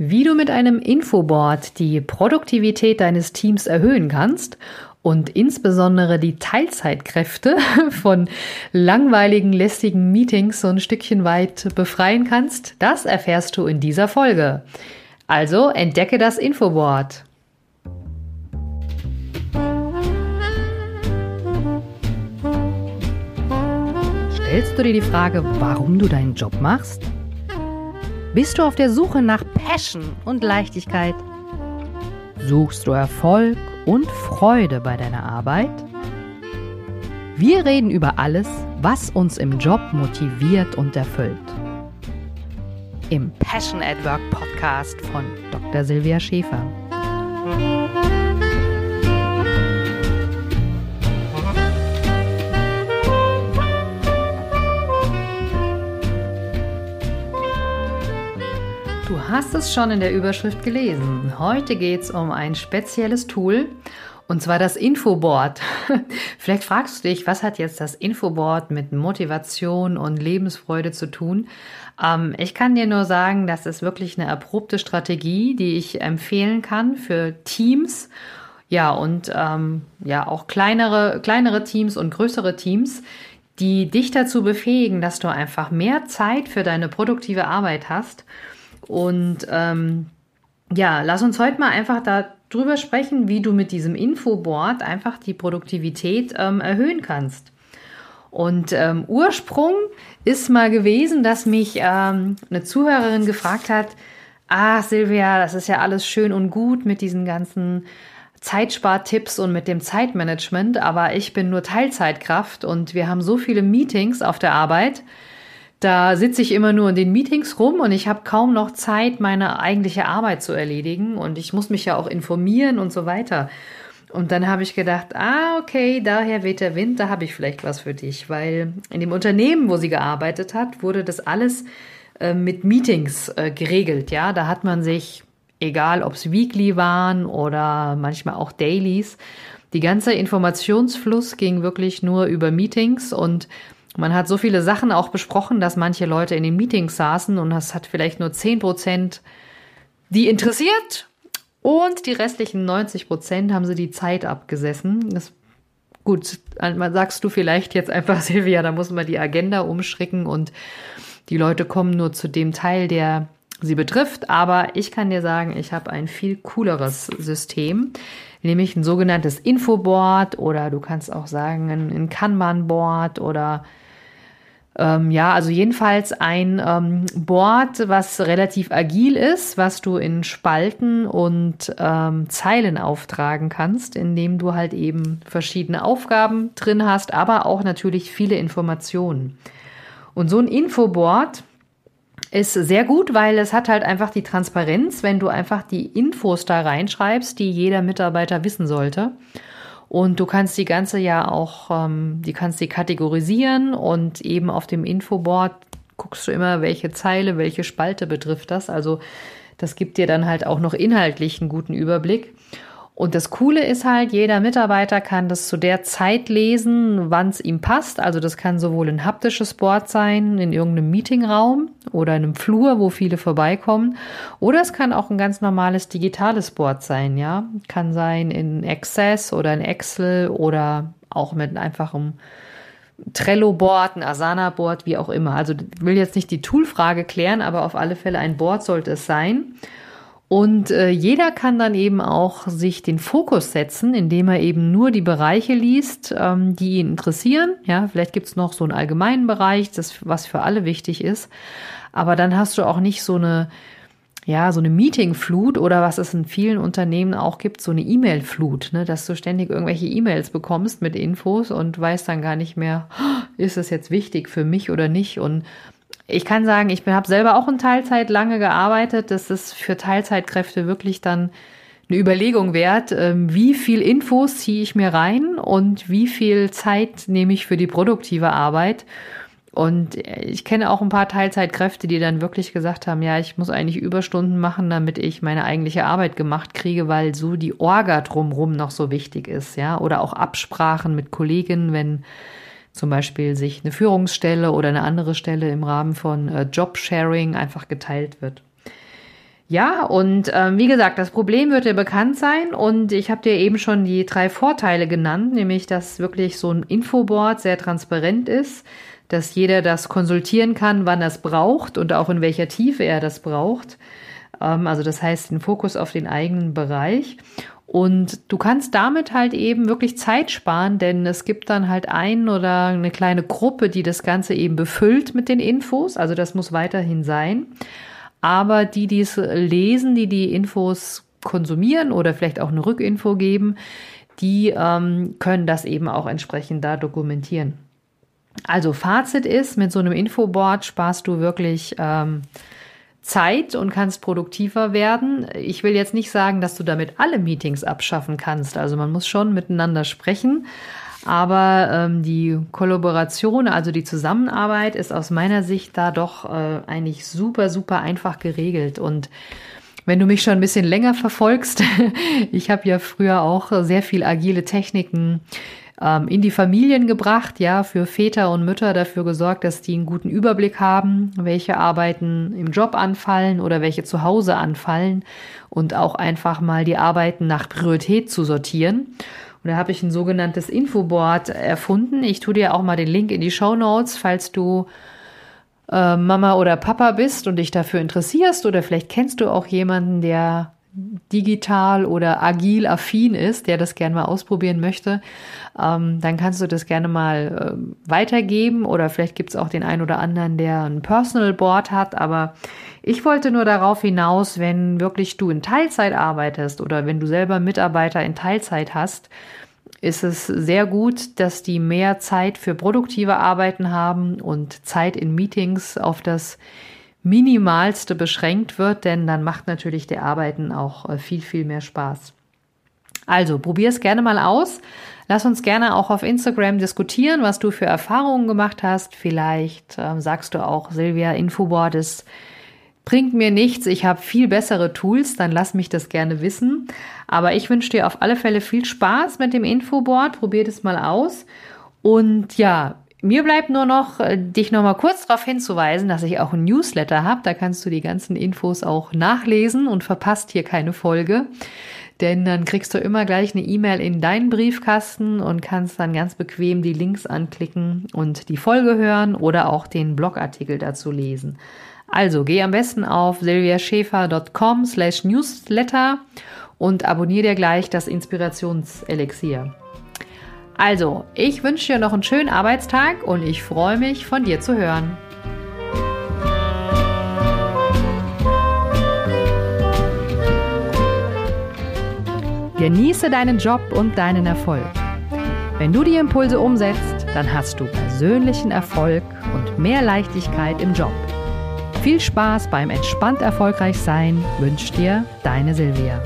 Wie du mit einem Infoboard die Produktivität deines Teams erhöhen kannst und insbesondere die Teilzeitkräfte von langweiligen, lästigen Meetings so ein Stückchen weit befreien kannst, das erfährst du in dieser Folge. Also entdecke das Infoboard. Stellst du dir die Frage, warum du deinen Job machst? Bist du auf der Suche nach Passion und Leichtigkeit? Suchst du Erfolg und Freude bei deiner Arbeit? Wir reden über alles, was uns im Job motiviert und erfüllt. Im Passion at Work Podcast von Dr. Silvia Schäfer. Hast es schon in der Überschrift gelesen. Heute geht es um ein spezielles Tool und zwar das Infoboard. Vielleicht fragst du dich, was hat jetzt das Infoboard mit Motivation und Lebensfreude zu tun? Ähm, ich kann dir nur sagen, das ist wirklich eine erprobte Strategie, die ich empfehlen kann für Teams. Ja, und ähm, ja, auch kleinere, kleinere Teams und größere Teams, die dich dazu befähigen, dass du einfach mehr Zeit für deine produktive Arbeit hast und ähm, ja, lass uns heute mal einfach darüber sprechen, wie du mit diesem Infoboard einfach die Produktivität ähm, erhöhen kannst. Und ähm, Ursprung ist mal gewesen, dass mich ähm, eine Zuhörerin gefragt hat, ah Silvia, das ist ja alles schön und gut mit diesen ganzen Zeitspartipps und mit dem Zeitmanagement, aber ich bin nur Teilzeitkraft und wir haben so viele Meetings auf der Arbeit, da sitze ich immer nur in den Meetings rum und ich habe kaum noch Zeit, meine eigentliche Arbeit zu erledigen und ich muss mich ja auch informieren und so weiter. Und dann habe ich gedacht, ah, okay, daher weht der Wind, da habe ich vielleicht was für dich, weil in dem Unternehmen, wo sie gearbeitet hat, wurde das alles äh, mit Meetings äh, geregelt. Ja, da hat man sich, egal ob es Weekly waren oder manchmal auch Dailies, die ganze Informationsfluss ging wirklich nur über Meetings und man hat so viele Sachen auch besprochen, dass manche Leute in den Meetings saßen und es hat vielleicht nur 10 Prozent die interessiert und die restlichen 90 Prozent haben sie die Zeit abgesessen. Das, gut, sagst du vielleicht jetzt einfach, Silvia, da muss man die Agenda umschricken und die Leute kommen nur zu dem Teil, der sie betrifft. Aber ich kann dir sagen, ich habe ein viel cooleres System, nämlich ein sogenanntes Infoboard oder du kannst auch sagen ein Kanban-Board oder ähm, ja, also jedenfalls ein ähm, Board, was relativ agil ist, was du in Spalten und ähm, Zeilen auftragen kannst, indem du halt eben verschiedene Aufgaben drin hast, aber auch natürlich viele Informationen. Und so ein Infoboard ist sehr gut, weil es hat halt einfach die Transparenz, wenn du einfach die Infos da reinschreibst, die jeder Mitarbeiter wissen sollte. Und du kannst die ganze ja auch, ähm, die kannst die kategorisieren und eben auf dem Infoboard guckst du immer, welche Zeile, welche Spalte betrifft das. Also das gibt dir dann halt auch noch inhaltlich einen guten Überblick. Und das Coole ist halt, jeder Mitarbeiter kann das zu der Zeit lesen, wann es ihm passt. Also das kann sowohl ein haptisches Board sein, in irgendeinem Meetingraum oder in einem Flur, wo viele vorbeikommen. Oder es kann auch ein ganz normales digitales Board sein, ja. Kann sein in Access oder in Excel oder auch mit einfachem Trello-Board, ein Asana-Board, wie auch immer. Also will jetzt nicht die Tool-Frage klären, aber auf alle Fälle ein Board sollte es sein. Und äh, jeder kann dann eben auch sich den Fokus setzen, indem er eben nur die Bereiche liest, ähm, die ihn interessieren. Ja, vielleicht gibt's noch so einen allgemeinen Bereich, das, was für alle wichtig ist. Aber dann hast du auch nicht so eine, ja, so eine Meetingflut oder was es in vielen Unternehmen auch gibt, so eine E-Mail-Flut, ne, dass du ständig irgendwelche E-Mails bekommst mit Infos und weißt dann gar nicht mehr, ist es jetzt wichtig für mich oder nicht und ich kann sagen, ich habe selber auch in Teilzeit lange gearbeitet. Das ist für Teilzeitkräfte wirklich dann eine Überlegung wert, ähm, wie viel Infos ziehe ich mir rein und wie viel Zeit nehme ich für die produktive Arbeit. Und ich kenne auch ein paar Teilzeitkräfte, die dann wirklich gesagt haben, ja, ich muss eigentlich Überstunden machen, damit ich meine eigentliche Arbeit gemacht kriege, weil so die Orga drumrum noch so wichtig ist, ja. Oder auch Absprachen mit Kollegen, wenn zum Beispiel sich eine Führungsstelle oder eine andere Stelle im Rahmen von äh, Jobsharing einfach geteilt wird. Ja, und ähm, wie gesagt, das Problem wird dir bekannt sein und ich habe dir eben schon die drei Vorteile genannt, nämlich dass wirklich so ein Infoboard sehr transparent ist, dass jeder das konsultieren kann, wann er es braucht und auch in welcher Tiefe er das braucht. Ähm, also das heißt, den Fokus auf den eigenen Bereich. Und du kannst damit halt eben wirklich Zeit sparen, denn es gibt dann halt einen oder eine kleine Gruppe, die das Ganze eben befüllt mit den Infos. Also das muss weiterhin sein. Aber die, die es lesen, die die Infos konsumieren oder vielleicht auch eine Rückinfo geben, die ähm, können das eben auch entsprechend da dokumentieren. Also Fazit ist, mit so einem Infoboard sparst du wirklich ähm, Zeit und kannst produktiver werden. Ich will jetzt nicht sagen, dass du damit alle Meetings abschaffen kannst. Also man muss schon miteinander sprechen. Aber ähm, die Kollaboration, also die Zusammenarbeit, ist aus meiner Sicht da doch äh, eigentlich super, super einfach geregelt. Und wenn du mich schon ein bisschen länger verfolgst, ich habe ja früher auch sehr viel agile Techniken ähm, in die Familien gebracht, ja, für Väter und Mütter dafür gesorgt, dass die einen guten Überblick haben, welche Arbeiten im Job anfallen oder welche zu Hause anfallen und auch einfach mal die Arbeiten nach Priorität zu sortieren. Und da habe ich ein sogenanntes Infoboard erfunden. Ich tue dir auch mal den Link in die Show Notes, falls du äh, Mama oder Papa bist und dich dafür interessierst oder vielleicht kennst du auch jemanden, der digital oder agil affin ist, der das gerne mal ausprobieren möchte, ähm, dann kannst du das gerne mal äh, weitergeben oder vielleicht gibt es auch den einen oder anderen, der ein Personal Board hat. Aber ich wollte nur darauf hinaus, wenn wirklich du in Teilzeit arbeitest oder wenn du selber Mitarbeiter in Teilzeit hast, ist es sehr gut, dass die mehr Zeit für produktive Arbeiten haben und Zeit in Meetings auf das Minimalste beschränkt wird, denn dann macht natürlich der Arbeiten auch äh, viel, viel mehr Spaß. Also probier es gerne mal aus. Lass uns gerne auch auf Instagram diskutieren, was du für Erfahrungen gemacht hast. Vielleicht äh, sagst du auch, Silvia, Infoboard ist bringt mir nichts, ich habe viel bessere Tools, dann lass mich das gerne wissen. Aber ich wünsche dir auf alle Fälle viel Spaß mit dem Infoboard. Probier das mal aus. Und ja, mir bleibt nur noch, äh, dich noch mal kurz darauf hinzuweisen, dass ich auch ein Newsletter habe. Da kannst du die ganzen Infos auch nachlesen und verpasst hier keine Folge. Denn dann kriegst du immer gleich eine E-Mail in deinen Briefkasten und kannst dann ganz bequem die Links anklicken und die Folge hören oder auch den Blogartikel dazu lesen. Also geh am besten auf silviaschäfer.com slash newsletter und abonniere dir gleich das Inspirationselixier. Also, ich wünsche dir noch einen schönen Arbeitstag und ich freue mich, von dir zu hören. Genieße deinen Job und deinen Erfolg. Wenn du die Impulse umsetzt, dann hast du persönlichen Erfolg und mehr Leichtigkeit im Job. Viel Spaß beim entspannt erfolgreich sein wünscht dir deine Silvia.